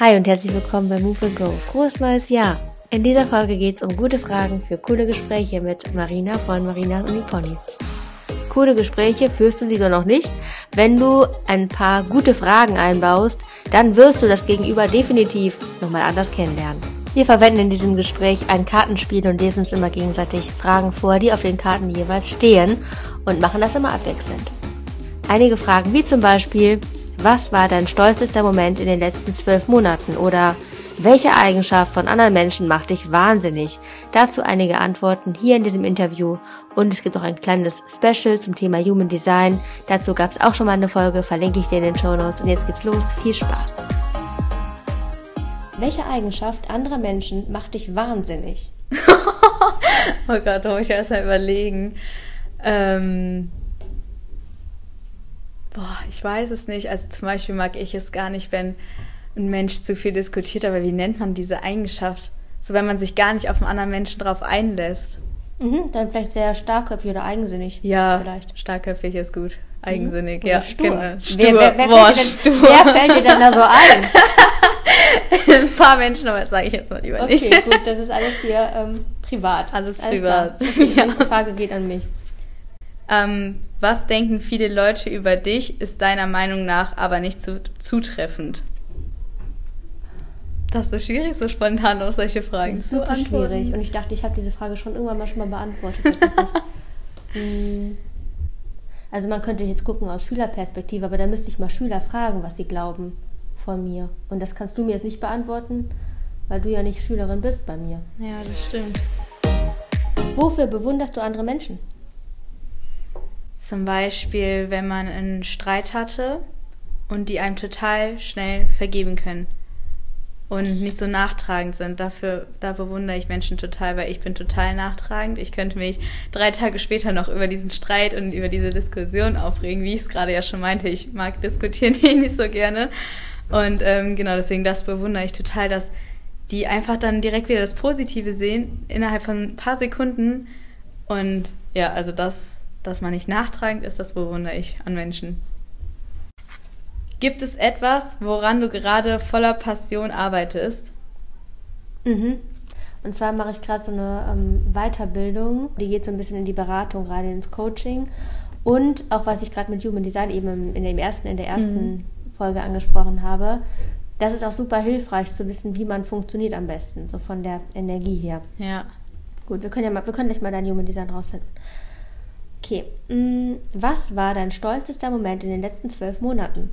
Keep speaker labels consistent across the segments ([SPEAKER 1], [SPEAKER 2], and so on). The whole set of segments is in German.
[SPEAKER 1] Hi und herzlich willkommen bei Move and Grow. Frohes neues Jahr! In dieser Folge geht es um gute Fragen für coole Gespräche mit Marina von Marinas Unicornis. Coole Gespräche führst du sie doch noch nicht. Wenn du ein paar gute Fragen einbaust, dann wirst du das Gegenüber definitiv nochmal anders kennenlernen. Wir verwenden in diesem Gespräch ein Kartenspiel und lesen uns immer gegenseitig Fragen vor, die auf den Karten jeweils stehen und machen das immer abwechselnd. Einige Fragen wie zum Beispiel, was war dein stolzester Moment in den letzten zwölf Monaten? Oder welche Eigenschaft von anderen Menschen macht dich wahnsinnig? Dazu einige Antworten hier in diesem Interview. Und es gibt auch ein kleines Special zum Thema Human Design. Dazu gab es auch schon mal eine Folge, verlinke ich dir in den Show Notes. Und jetzt geht's los. Viel Spaß! Welche Eigenschaft anderer Menschen macht dich wahnsinnig?
[SPEAKER 2] oh Gott, da muss ich erst mal überlegen. Ähm Boah, ich weiß es nicht. Also zum Beispiel mag ich es gar nicht, wenn ein Mensch zu viel diskutiert, aber wie nennt man diese Eigenschaft? So wenn man sich gar nicht auf einen anderen Menschen drauf einlässt.
[SPEAKER 1] Mhm, dann vielleicht sehr starkköpfig oder eigensinnig.
[SPEAKER 2] Ja, vielleicht. starkköpfig ist gut. Eigensinnig, mhm. ja.
[SPEAKER 1] Stur. Genau. Stur. Wer, wer, wer, Boah, fällt denn, wer, fällt dir denn, da so
[SPEAKER 2] ein? ein paar Menschen, aber das sage ich jetzt mal lieber
[SPEAKER 1] okay,
[SPEAKER 2] nicht.
[SPEAKER 1] Okay, gut, das ist alles hier ähm, privat.
[SPEAKER 2] Alles, alles privat.
[SPEAKER 1] Okay, die nächste Frage geht an mich.
[SPEAKER 2] Ähm, was denken viele Leute über dich, ist deiner Meinung nach aber nicht zu, zutreffend? Das ist schwierig, so spontan auf solche Fragen
[SPEAKER 1] das ist super zu schwierig. Und ich dachte, ich habe diese Frage schon irgendwann mal schon mal beantwortet. Hm. also man könnte jetzt gucken aus Schülerperspektive, aber da müsste ich mal Schüler fragen, was sie glauben von mir. Und das kannst du mir jetzt nicht beantworten, weil du ja nicht Schülerin bist bei mir.
[SPEAKER 2] Ja, das stimmt.
[SPEAKER 1] Wofür bewunderst du andere Menschen?
[SPEAKER 2] Zum Beispiel, wenn man einen Streit hatte und die einem total schnell vergeben können und nicht so nachtragend sind. Dafür, da bewundere ich Menschen total, weil ich bin total nachtragend. Ich könnte mich drei Tage später noch über diesen Streit und über diese Diskussion aufregen, wie ich es gerade ja schon meinte. Ich mag diskutieren eh nicht so gerne. Und ähm, genau deswegen, das bewundere ich total, dass die einfach dann direkt wieder das Positive sehen innerhalb von ein paar Sekunden. Und ja, also das dass man nicht nachtragend ist, das bewundere ich an Menschen. Gibt es etwas, woran du gerade voller Passion arbeitest?
[SPEAKER 1] Mhm. Und zwar mache ich gerade so eine ähm, Weiterbildung, die geht so ein bisschen in die Beratung, gerade ins Coaching. Und auch was ich gerade mit Human Design eben in, dem ersten, in der ersten mhm. Folge angesprochen habe, das ist auch super hilfreich zu wissen, wie man funktioniert am besten, so von der Energie her.
[SPEAKER 2] Ja.
[SPEAKER 1] Gut, wir können ja mal, wir können gleich mal dein Human Design rausfinden. Okay, mm, was war dein stolzester Moment in den letzten zwölf Monaten?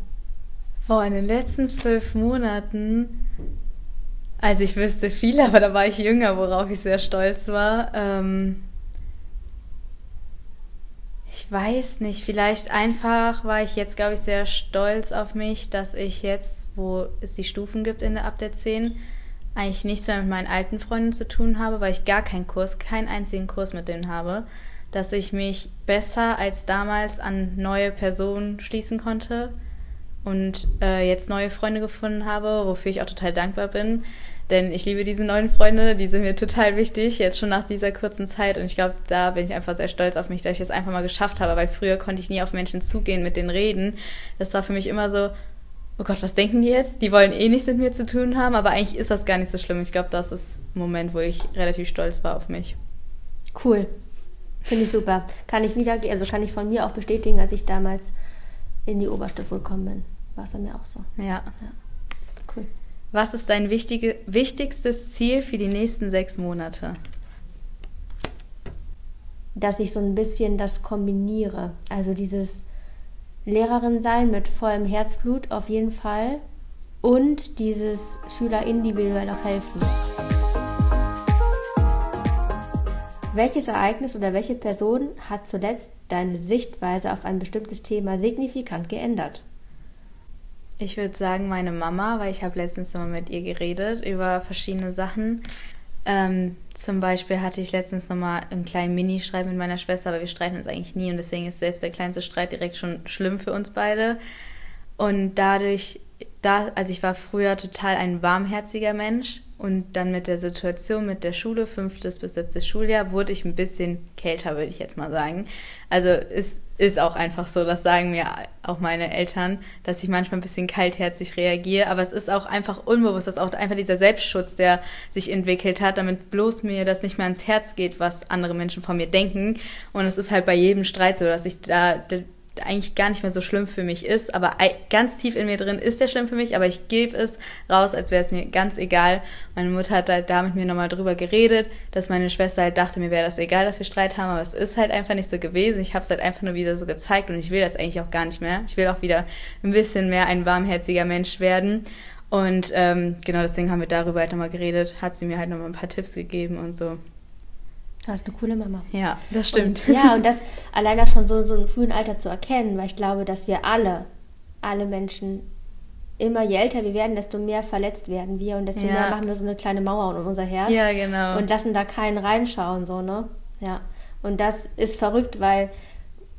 [SPEAKER 2] Boah, in den letzten zwölf Monaten, also ich wüsste viel, aber da war ich jünger, worauf ich sehr stolz war. Ähm ich weiß nicht, vielleicht einfach war ich jetzt, glaube ich, sehr stolz auf mich, dass ich jetzt, wo es die Stufen gibt in der, ab der 10, eigentlich nichts mehr mit meinen alten Freunden zu tun habe, weil ich gar keinen Kurs, keinen einzigen Kurs mit denen habe dass ich mich besser als damals an neue Personen schließen konnte und äh, jetzt neue Freunde gefunden habe, wofür ich auch total dankbar bin. Denn ich liebe diese neuen Freunde, die sind mir total wichtig, jetzt schon nach dieser kurzen Zeit. Und ich glaube, da bin ich einfach sehr stolz auf mich, dass ich es einfach mal geschafft habe, weil früher konnte ich nie auf Menschen zugehen, mit denen reden. Das war für mich immer so, oh Gott, was denken die jetzt? Die wollen eh nichts mit mir zu tun haben, aber eigentlich ist das gar nicht so schlimm. Ich glaube, das ist ein Moment, wo ich relativ stolz war auf mich.
[SPEAKER 1] Cool. Finde ich super. Kann ich wieder, also kann ich von mir auch bestätigen, als ich damals in die Oberstufe gekommen bin. War es bei mir auch so.
[SPEAKER 2] Ja. ja. Cool. Was ist dein wichtige, wichtigstes Ziel für die nächsten sechs Monate?
[SPEAKER 1] Dass ich so ein bisschen das kombiniere. Also dieses Lehrerin sein mit vollem Herzblut auf jeden Fall und dieses Schüler individuell auch helfen. Welches Ereignis oder welche Person hat zuletzt deine Sichtweise auf ein bestimmtes Thema signifikant geändert?
[SPEAKER 2] Ich würde sagen, meine Mama, weil ich habe letztens mal mit ihr geredet über verschiedene Sachen. Ähm, zum Beispiel hatte ich letztens nochmal einen kleinen Mini-Streit mit meiner Schwester, aber wir streiten uns eigentlich nie und deswegen ist selbst der kleinste Streit direkt schon schlimm für uns beide. Und dadurch, da, also ich war früher total ein warmherziger Mensch Und dann mit der Situation mit der Schule, fünftes bis siebtes Schuljahr, wurde ich ein bisschen kälter, würde ich jetzt mal sagen. Also es ist auch einfach so, das sagen mir auch meine Eltern, dass ich manchmal ein bisschen kaltherzig reagiere. Aber es ist auch einfach unbewusst, das ist auch einfach dieser Selbstschutz, der sich entwickelt hat, damit bloß mir das nicht mehr ans Herz geht, was andere Menschen von mir denken. Und es ist halt bei jedem Streit so, dass ich da eigentlich gar nicht mehr so schlimm für mich ist, aber ganz tief in mir drin ist der schlimm für mich, aber ich gebe es raus, als wäre es mir ganz egal. Meine Mutter hat halt da mit mir nochmal drüber geredet, dass meine Schwester halt dachte, mir wäre das egal, dass wir Streit haben, aber es ist halt einfach nicht so gewesen. Ich habe es halt einfach nur wieder so gezeigt und ich will das eigentlich auch gar nicht mehr. Ich will auch wieder ein bisschen mehr ein warmherziger Mensch werden. Und ähm, genau deswegen haben wir darüber halt nochmal geredet, hat sie mir halt nochmal ein paar Tipps gegeben und so.
[SPEAKER 1] Du hast eine coole Mama.
[SPEAKER 2] Ja, das stimmt.
[SPEAKER 1] Und, ja, und das allein das schon so, so einem frühen Alter zu erkennen, weil ich glaube, dass wir alle, alle Menschen, immer je älter wir werden, desto mehr verletzt werden wir und desto ja. mehr machen wir so eine kleine Mauer um unser Herz.
[SPEAKER 2] Ja, genau.
[SPEAKER 1] Und lassen da keinen reinschauen, so, ne? Ja. Und das ist verrückt, weil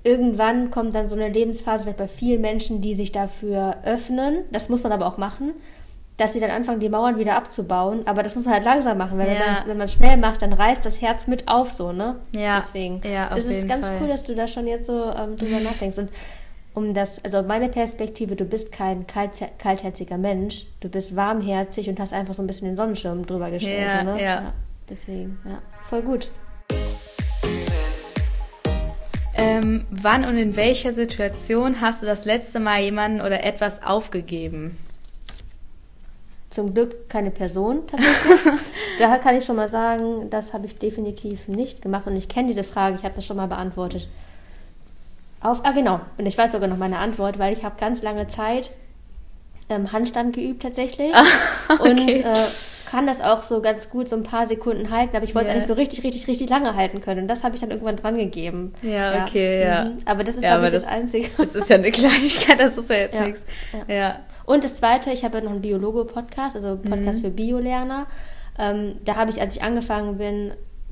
[SPEAKER 1] irgendwann kommt dann so eine Lebensphase bei vielen Menschen, die sich dafür öffnen. Das muss man aber auch machen dass sie dann anfangen, die Mauern wieder abzubauen. Aber das muss man halt langsam machen, weil ja. wenn man es schnell macht, dann reißt das Herz mit auf, so, ne?
[SPEAKER 2] Ja.
[SPEAKER 1] Deswegen.
[SPEAKER 2] Ja,
[SPEAKER 1] es ist ganz
[SPEAKER 2] Fall.
[SPEAKER 1] cool, dass du da schon jetzt so ähm, drüber nachdenkst. Und um das, also meine Perspektive, du bist kein kalt, kaltherziger Mensch, du bist warmherzig und hast einfach so ein bisschen den Sonnenschirm drüber gestellt.
[SPEAKER 2] Ja,
[SPEAKER 1] so, ne?
[SPEAKER 2] ja. ja.
[SPEAKER 1] Deswegen, ja. Voll gut.
[SPEAKER 2] Ähm, wann und in welcher Situation hast du das letzte Mal jemanden oder etwas aufgegeben?
[SPEAKER 1] Zum Glück keine Person tatsächlich. da kann ich schon mal sagen, das habe ich definitiv nicht gemacht und ich kenne diese Frage, ich habe das schon mal beantwortet. Auf, ah genau, und ich weiß sogar noch meine Antwort, weil ich habe ganz lange Zeit ähm, Handstand geübt tatsächlich
[SPEAKER 2] ah, okay.
[SPEAKER 1] und äh, kann das auch so ganz gut so ein paar Sekunden halten, aber ich wollte es yeah. eigentlich so richtig, richtig, richtig lange halten können und das habe ich dann irgendwann dran gegeben.
[SPEAKER 2] Ja, okay, ja. Mhm.
[SPEAKER 1] Aber das ist,
[SPEAKER 2] ja,
[SPEAKER 1] glaube ich,
[SPEAKER 2] das,
[SPEAKER 1] das Einzige.
[SPEAKER 2] Das ist ja eine Kleinigkeit, das ist ja jetzt
[SPEAKER 1] ja.
[SPEAKER 2] nichts.
[SPEAKER 1] Ja. Und das Zweite, ich habe ja noch einen Biologo-Podcast, also Podcast mhm. für Biolerner. Ähm, da habe ich, als ich angefangen bin,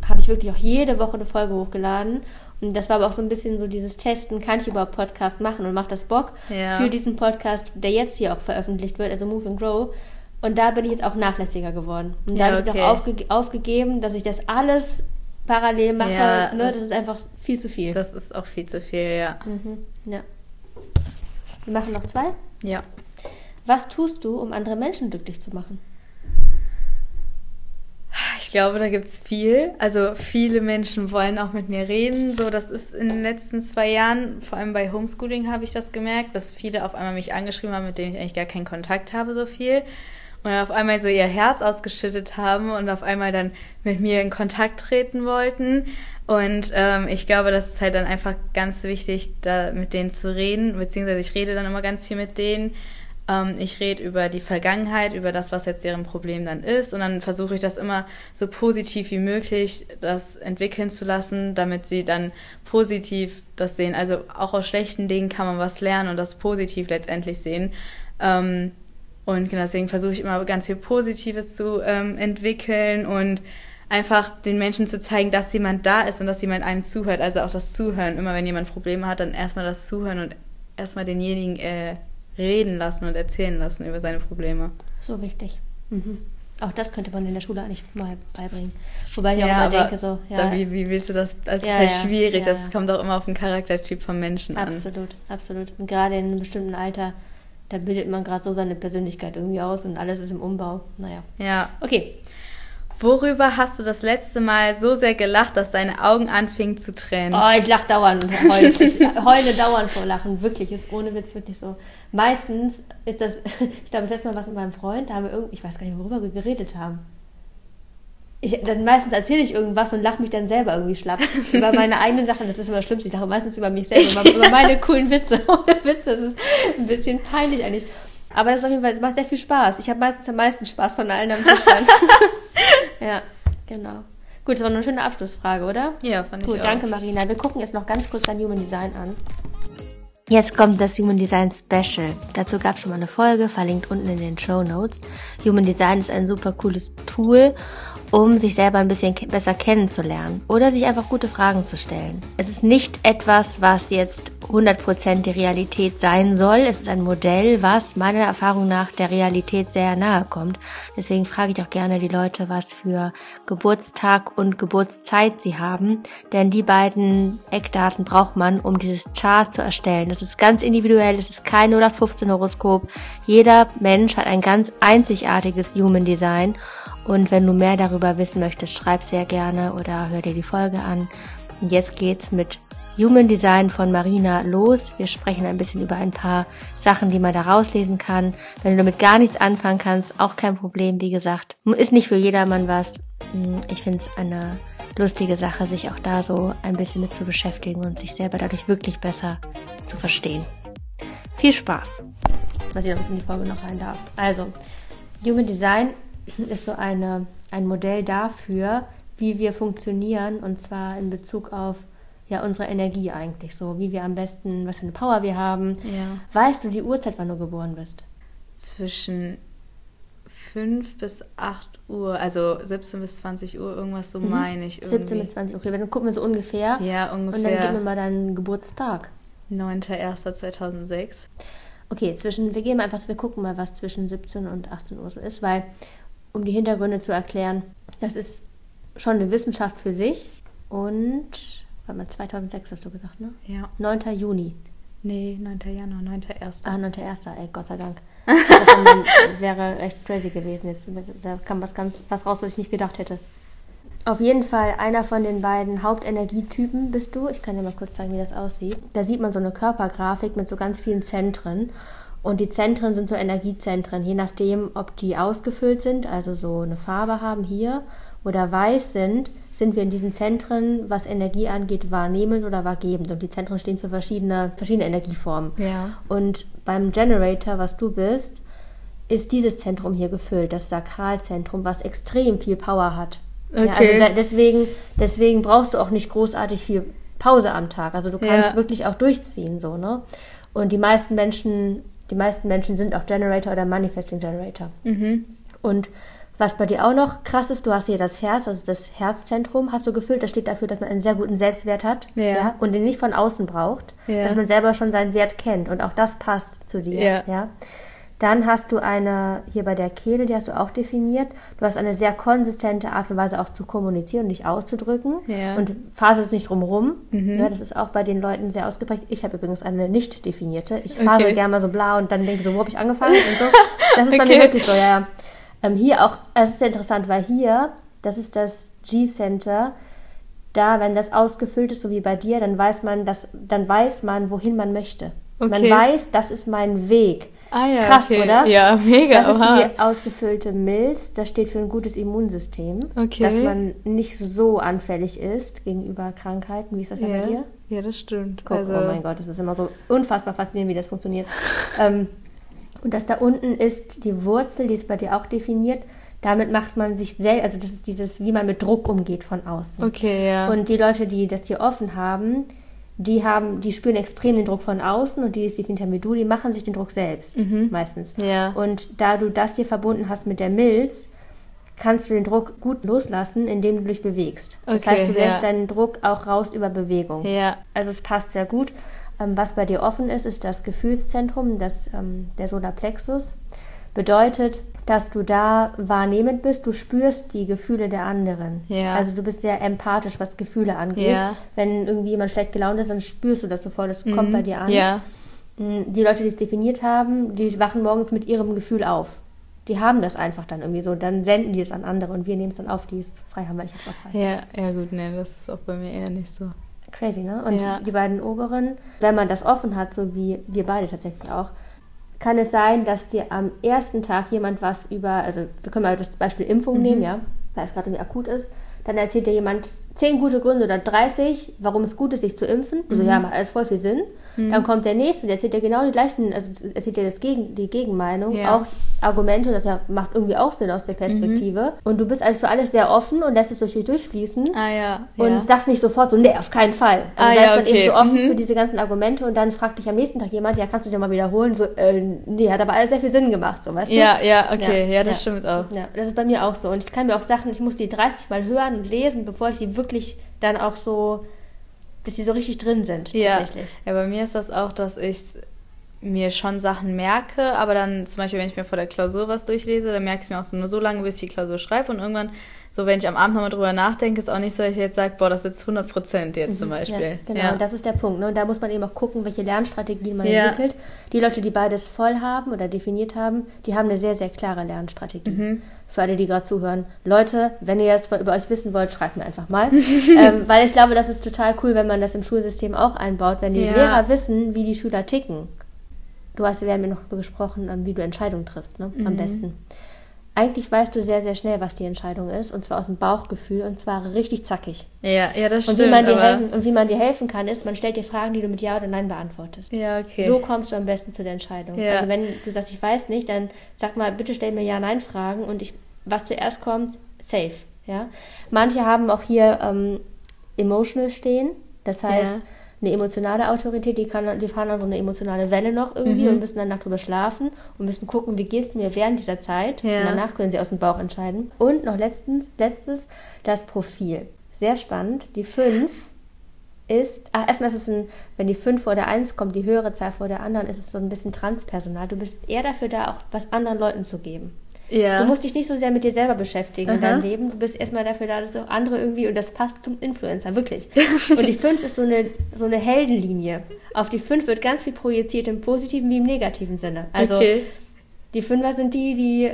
[SPEAKER 1] habe ich wirklich auch jede Woche eine Folge hochgeladen. Und das war aber auch so ein bisschen so dieses Testen, kann ich überhaupt Podcast machen und macht das Bock
[SPEAKER 2] ja.
[SPEAKER 1] für diesen Podcast, der jetzt hier auch veröffentlicht wird, also Move and Grow. Und da bin ich jetzt auch nachlässiger geworden. Und da
[SPEAKER 2] ja,
[SPEAKER 1] habe ich
[SPEAKER 2] okay.
[SPEAKER 1] auch aufge aufgegeben, dass ich das alles parallel mache.
[SPEAKER 2] Ja,
[SPEAKER 1] ne? das, das, ist einfach viel zu viel.
[SPEAKER 2] Das ist auch viel zu viel, ja.
[SPEAKER 1] Mhm. ja. Wir machen noch zwei?
[SPEAKER 2] Ja.
[SPEAKER 1] Was tust du, um andere Menschen glücklich zu machen?
[SPEAKER 2] Ich glaube, da gibt es viel. Also viele Menschen wollen auch mit mir reden. So, das ist in den letzten zwei Jahren, vor allem bei Homeschooling habe ich das gemerkt, dass viele auf einmal mich angeschrieben haben, mit denen ich eigentlich gar keinen Kontakt habe, so viel. Und dann auf einmal so ihr Herz ausgeschüttet haben und auf einmal dann mit mir in Kontakt treten wollten. Und ähm, ich glaube, das ist halt dann einfach ganz wichtig, da mit denen zu reden, beziehungsweise ich rede dann immer ganz viel mit denen ähm, ich rede über die Vergangenheit, über das, was jetzt deren Problem dann ist. Und dann versuche ich das immer so positiv wie möglich, das entwickeln zu lassen, damit sie dann positiv das sehen. Also auch aus schlechten Dingen kann man was lernen und das positiv letztendlich sehen. Ähm, und genau deswegen versuche ich immer ganz viel Positives zu ähm, entwickeln und einfach den Menschen zu zeigen, dass jemand da ist und dass jemand einem zuhört. Also auch das Zuhören. Immer wenn jemand Probleme hat, dann erstmal das Zuhören und erstmal denjenigen äh, reden lassen und erzählen lassen über seine Probleme.
[SPEAKER 1] So wichtig. Mhm. Auch das könnte man in der Schule eigentlich mal beibringen. Wobei ich
[SPEAKER 2] ja,
[SPEAKER 1] auch immer denke, so, ja.
[SPEAKER 2] wie, wie willst du das? Das
[SPEAKER 1] ja,
[SPEAKER 2] ist halt
[SPEAKER 1] ja,
[SPEAKER 2] schwierig. das kommt auch immer auf den Charaktertyp vom Menschen
[SPEAKER 1] an. Absolut, absolut. Und gerade in einem bestimmten Alter, da bildet man gerade so seine Persönlichkeit irgendwie aus und alles ist im Umbau. Naja.
[SPEAKER 2] Ja.
[SPEAKER 1] Okay.
[SPEAKER 2] Worüber hast du das letzte Mal so sehr gelacht, dass deine Augen anfingen zu tränen?
[SPEAKER 1] Oh, ich lach dauernd, heule, ich heule dauernd vor Lachen. Wirklich, ist ohne Witz wirklich so. Meistens ist das, ich glaube, das letzte Mal was mit meinem Freund, da haben wir irgendwie, ich weiß gar nicht, worüber wir geredet haben. Ich, dann meistens erzähle ich irgendwas und lache mich dann selber irgendwie schlapp. über meine eigenen Sachen, das ist immer schlimm. Ich lache meistens über mich selber, über, über meine coolen Witze. Ohne Witze, das ist ein bisschen peinlich eigentlich. Aber das ist auf jeden Fall, es macht sehr viel Spaß. Ich habe meistens am meisten Spaß von allen am Tisch. Ja, genau. Gut, das war eine schöne Abschlussfrage, oder?
[SPEAKER 2] Ja, fand
[SPEAKER 1] Gut,
[SPEAKER 2] ich
[SPEAKER 1] auch. danke Marina. Wir gucken jetzt noch ganz kurz dein Human Design an. Jetzt kommt das Human Design Special. Dazu gab es schon mal eine Folge, verlinkt unten in den Show Notes. Human Design ist ein super cooles Tool um sich selber ein bisschen besser kennenzulernen oder sich einfach gute Fragen zu stellen. Es ist nicht etwas, was jetzt 100% die Realität sein soll. Es ist ein Modell, was meiner Erfahrung nach der Realität sehr nahe kommt. Deswegen frage ich auch gerne die Leute, was für Geburtstag und Geburtszeit sie haben. Denn die beiden Eckdaten braucht man, um dieses Chart zu erstellen. Das ist ganz individuell. Es ist kein 0815 Horoskop. Jeder Mensch hat ein ganz einzigartiges Human Design. Und wenn du mehr darüber wissen möchtest, schreib sehr gerne oder hör dir die Folge an. Und jetzt geht's mit Human Design von Marina los. Wir sprechen ein bisschen über ein paar Sachen, die man da rauslesen kann. Wenn du damit gar nichts anfangen kannst, auch kein Problem. Wie gesagt, ist nicht für jedermann was. Hm, ich finde es eine lustige Sache, sich auch da so ein bisschen mit zu beschäftigen und sich selber dadurch wirklich besser zu verstehen. Viel Spaß! Mal sehen, ob es in die Folge noch rein darf. Also, Human Design ist so eine, ein Modell dafür, wie wir funktionieren und zwar in Bezug auf ja unsere Energie eigentlich so, wie wir am besten, was für eine Power wir haben. Ja. Weißt du die Uhrzeit, wann du geboren bist?
[SPEAKER 2] Zwischen 5 bis 8 Uhr, also 17 bis 20 Uhr, irgendwas so mhm. meine ich.
[SPEAKER 1] Irgendwie. 17 bis 20 Uhr, okay, dann gucken wir so ungefähr.
[SPEAKER 2] Ja, ungefähr.
[SPEAKER 1] Und dann gib mir mal deinen Geburtstag.
[SPEAKER 2] 9.1.2006.
[SPEAKER 1] Okay, zwischen, wir gehen einfach, wir gucken mal, was zwischen 17 und 18 Uhr so ist, weil, um die Hintergründe zu erklären, das ist schon eine Wissenschaft für sich und Warte mal, 2006 hast du gesagt, ne?
[SPEAKER 2] Ja.
[SPEAKER 1] 9. Juni.
[SPEAKER 2] Nee, 9. Januar, 9.1.
[SPEAKER 1] Ah, 9.1. Ey, Gott sei Dank. das wäre echt crazy gewesen. Jetzt, da kam was ganz was raus, was ich nicht gedacht hätte. Auf jeden Fall einer von den beiden Hauptenergietypen bist du. Ich kann dir mal kurz zeigen, wie das aussieht. Da sieht man so eine Körpergrafik mit so ganz vielen Zentren. Und die Zentren sind so Energiezentren, je nachdem, ob die ausgefüllt sind, also so eine Farbe haben hier, oder weiß sind, sind wir in diesen Zentren, was Energie angeht, wahrnehmend oder wahrgebend. Und die Zentren stehen für verschiedene, verschiedene Energieformen.
[SPEAKER 2] Ja.
[SPEAKER 1] Und beim Generator, was du bist, ist dieses Zentrum hier gefüllt, das Sakralzentrum, was extrem viel Power hat. Okay. Ja, also da, deswegen, deswegen brauchst du auch nicht großartig viel Pause am Tag. Also du kannst ja. wirklich auch durchziehen, so, ne? Und die meisten Menschen, die meisten Menschen sind auch Generator oder Manifesting Generator.
[SPEAKER 2] Mhm.
[SPEAKER 1] Und was bei dir auch noch krass ist, du hast hier das Herz, also das Herzzentrum, hast du gefüllt, das steht dafür, dass man einen sehr guten Selbstwert hat
[SPEAKER 2] ja. ja
[SPEAKER 1] und den nicht von außen braucht, ja. dass man selber schon seinen Wert kennt und auch das passt zu dir.
[SPEAKER 2] Ja.
[SPEAKER 1] ja. Dann hast du eine, hier bei der Kehle, die hast du auch definiert. Du hast eine sehr konsistente Art und Weise auch zu kommunizieren und dich auszudrücken.
[SPEAKER 2] Ja.
[SPEAKER 1] Und es nicht drumherum.
[SPEAKER 2] Mhm.
[SPEAKER 1] Ja, das ist auch bei den Leuten sehr ausgeprägt. Ich habe übrigens eine nicht definierte. Ich phase okay. gerne mal so blau und dann denke so, wo habe ich angefangen und so. Das ist okay. bei mir wirklich so, ja. Ähm, hier auch, es ist sehr interessant, weil hier, das ist das G-Center, da, wenn das ausgefüllt ist, so wie bei dir, dann weiß man, dass, dann weiß man, wohin man möchte. Okay. Man weiß, das ist mein Weg.
[SPEAKER 2] Ah, ja,
[SPEAKER 1] Krass,
[SPEAKER 2] okay.
[SPEAKER 1] oder?
[SPEAKER 2] Ja, mega.
[SPEAKER 1] Das ist Oha. die ausgefüllte Milz. Das steht für ein gutes Immunsystem.
[SPEAKER 2] Okay.
[SPEAKER 1] Dass man nicht so anfällig ist gegenüber Krankheiten. Wie ist das ja, ja bei dir?
[SPEAKER 2] Ja, das stimmt.
[SPEAKER 1] Guck, also. Oh mein Gott, das ist immer so unfassbar faszinierend, wie das funktioniert. ähm, und das da unten ist die Wurzel, die ist bei dir auch definiert. Damit macht man sich selbst, also das ist dieses, wie man mit Druck umgeht von außen.
[SPEAKER 2] Okay, ja.
[SPEAKER 1] Und die Leute, die das hier offen haben, die haben, die spüren extrem den Druck von außen und die, die es haben wie du, die machen sich den Druck selbst,
[SPEAKER 2] mhm.
[SPEAKER 1] meistens.
[SPEAKER 2] Ja.
[SPEAKER 1] Und da du das hier verbunden hast mit der Milz, kannst du den Druck gut loslassen, indem du dich bewegst. Okay, das heißt, du lässt ja. deinen Druck auch raus über Bewegung.
[SPEAKER 2] Ja.
[SPEAKER 1] Also es passt sehr gut. Ähm, was bei dir offen ist, ist das Gefühlszentrum, das, ähm, der Solarplexus. Bedeutet, dass du da wahrnehmend bist, du spürst die Gefühle der anderen.
[SPEAKER 2] Ja.
[SPEAKER 1] Also du bist sehr empathisch, was Gefühle angeht.
[SPEAKER 2] Ja.
[SPEAKER 1] Wenn irgendwie jemand schlecht gelaunt ist, dann spürst du das sofort, das mhm. kommt bei dir an.
[SPEAKER 2] Ja.
[SPEAKER 1] Mm, die Leute, die es definiert haben, die wachen morgens mit ihrem Gefühl auf. Die haben das einfach dann irgendwie so, dann senden die es an andere und wir nehmen es dann auf, die es frei haben, weil ich hab's auch frei.
[SPEAKER 2] Ja, ja gut, ne, das ist auch bei mir eher nicht so.
[SPEAKER 1] Crazy, ne? Und die beiden oberen, wenn man das offen hat, so wie wir beide tatsächlich auch, kann es sein, dass dir am ersten Tag jemand was über, also wir können mal das Beispiel Impfung mhm. nehmen, ja, weil es gerade irgendwie akut ist, dann erzählt dir jemand zehn gute Gründe oder 30, warum es gut ist, sich zu impfen. Also mhm. ja, macht alles voll viel Sinn. Mhm. Dann kommt der nächste, der erzählt dir genau die gleichen, also erzählt dir das Gegen, die Gegenmeinung,
[SPEAKER 2] ja.
[SPEAKER 1] auch Argumente und das ja, macht irgendwie auch Sinn aus der Perspektive.
[SPEAKER 2] Mhm.
[SPEAKER 1] Und du bist also für alles sehr offen und lässt es durch dich durchfließen.
[SPEAKER 2] Ah ja.
[SPEAKER 1] Und
[SPEAKER 2] ja.
[SPEAKER 1] sagst nicht sofort so, nee, auf keinen Fall. Also
[SPEAKER 2] Ah,
[SPEAKER 1] da
[SPEAKER 2] ja,
[SPEAKER 1] ist man eben
[SPEAKER 2] okay.
[SPEAKER 1] so offen
[SPEAKER 2] Mhm.
[SPEAKER 1] für diese ganzen Argumente und dann fragt dich am nächsten Tag jemand, ja, kannst du dir mal wiederholen? So, äh, nee, hat aber alles sehr viel Sinn gemacht, so, weißt du?
[SPEAKER 2] ja, ja, okay, ja, das stimmt auch.
[SPEAKER 1] Ja, das ist bei mir auch so. Und ich kann mir auch Sachen, ich muss die 30 Mal hören und lesen, bevor ich die wirklich dann auch so, dass die so richtig drin sind,
[SPEAKER 2] Ja.
[SPEAKER 1] tatsächlich.
[SPEAKER 2] ja, bei mir ist das auch, dass ich mir schon Sachen merke, aber dann zum Beispiel, wenn ich mir vor der Klausur was durchlese, dann merke ich es mir auch so nur so lange, bis ich die Klausur schreibe und irgendwann, so wenn ich am Abend nochmal drüber nachdenke, ist auch nicht so, dass ich jetzt sage, boah, das ist jetzt 100 Prozent jetzt zum Beispiel.
[SPEAKER 1] Mhm. Ja, genau,
[SPEAKER 2] Ja.
[SPEAKER 1] und das ist der Punkt. Ne? Und da muss man eben auch gucken, welche Lernstrategien man
[SPEAKER 2] Ja.
[SPEAKER 1] entwickelt. Die Leute, die beides voll haben oder definiert haben, die haben eine sehr, sehr klare Lernstrategie.
[SPEAKER 2] Mhm.
[SPEAKER 1] Für alle, die gerade zuhören. Leute, wenn ihr jetzt über euch wissen wollt, schreibt mir einfach mal. ähm, weil ich glaube, das ist total cool, wenn man das im Schulsystem auch einbaut, wenn die. Lehrer wissen, wie die Schüler ticken. Du hast, wir haben ja noch darüber gesprochen, ähm, wie du Entscheidungen triffst, ne?
[SPEAKER 2] Mhm.
[SPEAKER 1] am besten. Eigentlich weißt du sehr, sehr schnell, was die Entscheidung ist, und zwar aus dem Bauchgefühl, und zwar richtig zackig.
[SPEAKER 2] ja, ja, das
[SPEAKER 1] Und
[SPEAKER 2] stimmt.
[SPEAKER 1] wie, man dir helfen, und wie man dir helfen kann, ist, man stellt dir Fragen, die du mit Ja oder Nein beantwortest.
[SPEAKER 2] Ja, okay.
[SPEAKER 1] So kommst du am besten zu der Entscheidung.
[SPEAKER 2] Ja.
[SPEAKER 1] Also wenn du sagst, ich weiß nicht, dann sag mal, bitte stell mir Ja-Nein-Fragen und ich, was zuerst kommt, safe. Ja? Manche haben auch hier ähm, emotional stehen. Das heißt,
[SPEAKER 2] Ja.
[SPEAKER 1] Eine emotionale Autorität, die, kann, die fahren dann so eine emotionale Welle noch irgendwie
[SPEAKER 2] Mhm.
[SPEAKER 1] und müssen dann Nacht drüber schlafen und müssen gucken, wie geht's mir während dieser Zeit.
[SPEAKER 2] Ja.
[SPEAKER 1] Und danach können sie aus dem Bauch entscheiden. Und noch letztens, letztes, das Profil. Sehr spannend. Die fünf ist, ach, erstmal ist es ein, wenn die 5 vor der 1 kommt, die höhere Zahl vor der anderen, ist es so ein bisschen Transpersonal. Du bist eher dafür da, auch was anderen Leuten zu geben.
[SPEAKER 2] Ja.
[SPEAKER 1] Du musst dich nicht so sehr mit dir selber beschäftigen in
[SPEAKER 2] Aha.
[SPEAKER 1] deinem Leben. Du bist erstmal dafür da, dass auch andere irgendwie, und das passt zum Influencer, wirklich. Und die 5 ist so eine, so eine Heldenlinie. Auf die 5 wird ganz viel projiziert im positiven wie im negativen Sinne. Also
[SPEAKER 2] okay.
[SPEAKER 1] die Fünfer sind die, die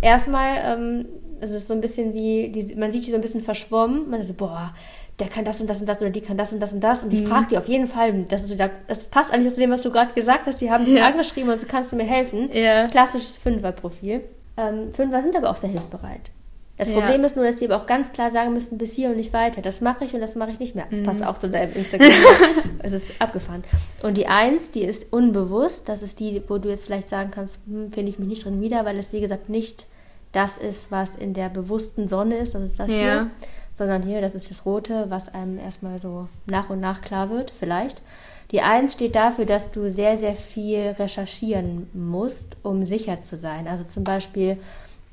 [SPEAKER 1] erstmal, ähm, also es ist so ein bisschen wie, die, man sieht die so ein bisschen verschwommen. Man ist so, boah, der kann das und das und das oder die kann das und das und das. Und ich
[SPEAKER 2] Mhm.
[SPEAKER 1] frage die auf jeden Fall, das, ist das passt eigentlich zu dem, was du gerade gesagt hast. Die haben dich
[SPEAKER 2] Ja.
[SPEAKER 1] angeschrieben und so kannst du mir helfen.
[SPEAKER 2] Ja.
[SPEAKER 1] Klassisches Fünfer-Profil. Ähm, Fünfer sind aber auch sehr hilfsbereit. Das
[SPEAKER 2] Ja.
[SPEAKER 1] Problem ist nur, dass sie aber auch ganz klar sagen müssen, bis hier und nicht weiter. Das mache ich und das mache ich nicht mehr. Das
[SPEAKER 2] Mhm.
[SPEAKER 1] passt auch zu deinem Instagram. es ist abgefahren. Und die Eins, die ist unbewusst. Das ist die, wo du jetzt vielleicht sagen kannst, hm, finde ich mich nicht drin wieder, weil es, wie gesagt, nicht das ist, was in der bewussten Sonne ist. Das ist das
[SPEAKER 2] Ja.
[SPEAKER 1] hier. Sondern hier, das ist das Rote, was einem erstmal so nach und nach klar wird, vielleicht. Die Eins steht dafür, dass du sehr, sehr viel recherchieren musst, um sicher zu sein. Also zum Beispiel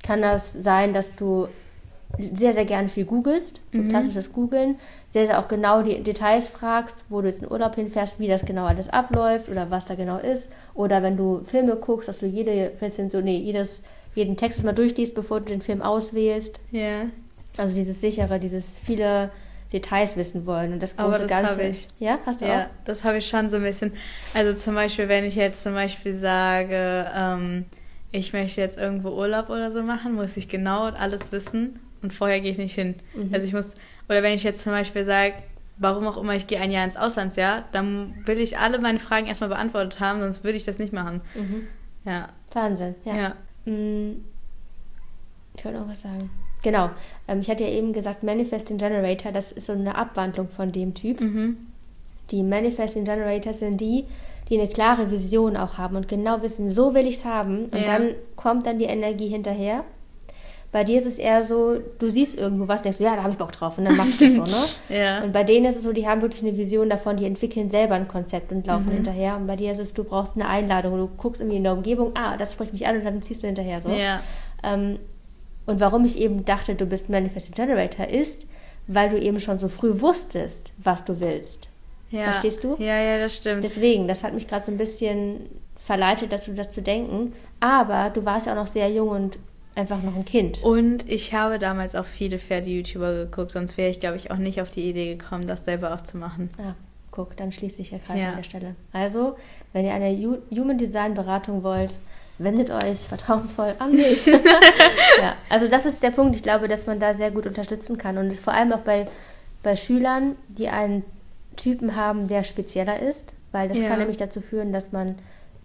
[SPEAKER 1] kann das sein, dass du sehr, sehr gerne viel googelst, so klassisches Googeln, sehr, sehr auch genau die Details fragst, wo du jetzt in Urlaub hinfährst, wie das genau alles abläuft oder was da genau ist. Oder wenn du Filme guckst, dass du jede Rezension, nee, jedes, jeden Text mal durchliest, bevor du den Film auswählst.
[SPEAKER 2] Ja.
[SPEAKER 1] Also dieses sichere, dieses viele Details wissen wollen und das große
[SPEAKER 2] Aber das
[SPEAKER 1] Ganze.
[SPEAKER 2] ich.
[SPEAKER 1] Ja, hast du
[SPEAKER 2] Ja,
[SPEAKER 1] auch?
[SPEAKER 2] das habe ich schon so ein bisschen. Also zum Beispiel, wenn ich jetzt zum Beispiel sage, ähm, ich möchte jetzt irgendwo Urlaub oder so machen, muss ich genau alles wissen und vorher gehe ich nicht hin.
[SPEAKER 1] Mhm.
[SPEAKER 2] Also ich muss, oder wenn ich jetzt zum Beispiel sage, warum auch immer ich gehe ein Jahr ins Auslandsjahr, dann will ich alle meine Fragen erstmal beantwortet haben, sonst würde ich das nicht machen.
[SPEAKER 1] Mhm.
[SPEAKER 2] Ja.
[SPEAKER 1] Wahnsinn, ja.
[SPEAKER 2] Ja.
[SPEAKER 1] Mm, Ich wollte noch was sagen. Genau. Ähm, ich hatte ja eben gesagt, Manifesting Generator, das ist so eine Abwandlung von dem Typ.
[SPEAKER 2] Mhm.
[SPEAKER 1] Die Manifesting Generators sind die, die eine klare Vision auch haben und genau wissen, so will ich es haben. Und
[SPEAKER 2] Ja.
[SPEAKER 1] dann kommt dann die Energie hinterher. Bei dir ist es eher so, du siehst irgendwo was, denkst du, ja, da habe ich Bock drauf und dann machst du es so, ne?
[SPEAKER 2] Ja.
[SPEAKER 1] Und bei denen ist es so, die haben wirklich eine Vision davon, die entwickeln selber ein Konzept und laufen hinterher. Und bei dir ist es, du brauchst eine Einladung. Du guckst irgendwie in der Umgebung, ah, das spricht mich an und dann ziehst du hinterher so.
[SPEAKER 2] Ja.
[SPEAKER 1] Ähm, und warum ich eben dachte, du bist Manifesting Generator, ist, weil du eben schon so früh wusstest, was du willst.
[SPEAKER 2] ja.
[SPEAKER 1] Verstehst du?
[SPEAKER 2] Ja, ja, das stimmt.
[SPEAKER 1] Deswegen, das hat mich gerade so ein bisschen verleitet, dazu das zu denken. Aber du warst ja auch noch sehr jung und einfach noch ein Kind.
[SPEAKER 2] Und ich habe damals auch viele Pferde-YouTuber geguckt, sonst wäre ich, glaube ich, auch nicht auf die Idee gekommen, das selber auch zu machen.
[SPEAKER 1] Ah, guck, dann schließt sich der Kreis
[SPEAKER 2] Ja.
[SPEAKER 1] an der Stelle. Also, wenn ihr eine Hu- Human Design Beratung wollt, wendet euch vertrauensvoll an mich. ja, also das ist der Punkt. Ich glaube, dass man da sehr gut unterstützen kann. Und vor allem auch bei, bei Schülern, die einen Typen haben, der spezieller ist, weil das
[SPEAKER 2] Ja.
[SPEAKER 1] kann nämlich dazu führen, dass man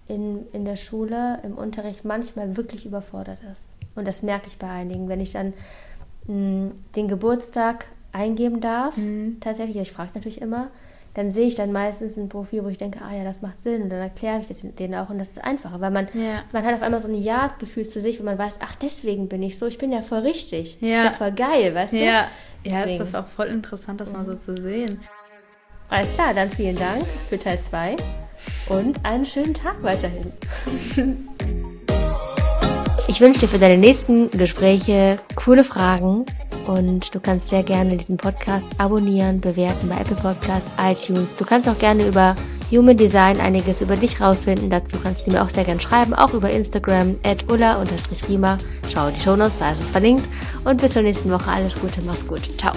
[SPEAKER 1] in, in der Schule, im Unterricht manchmal wirklich überfordert ist. Und das merke ich bei einigen. Wenn ich dann mh, den Geburtstag eingeben darf,
[SPEAKER 2] Mhm.
[SPEAKER 1] tatsächlich, ich frage natürlich immer, dann sehe ich dann meistens ein Profil, wo ich denke, ah ja, das macht Sinn und dann erkläre ich das denen auch und das ist einfacher, weil man,
[SPEAKER 2] Ja.
[SPEAKER 1] man hat auf einmal so ein Ja-Gefühl zu sich, wo man weiß, ach, deswegen bin ich so, ich bin ja voll richtig.
[SPEAKER 2] Ja.
[SPEAKER 1] Ist ja voll geil, weißt du?
[SPEAKER 2] Ja, ja,
[SPEAKER 1] Deswegen.
[SPEAKER 2] ist das auch voll interessant, das mal so zu sehen.
[SPEAKER 1] Alles klar, dann vielen Dank für Teil 2 und einen schönen Tag weiterhin. Ich wünsche dir für deine nächsten Gespräche coole Fragen und du kannst sehr gerne diesen Podcast abonnieren, bewerten bei Apple Podcast, iTunes. Du kannst auch gerne über Human Design einiges über dich rausfinden. Dazu kannst du mir auch sehr gerne schreiben, auch über Instagram at ulla-rima. Schau die Shownotes, da ist es verlinkt. Und bis zur nächsten Woche. Alles Gute, mach's gut. Ciao.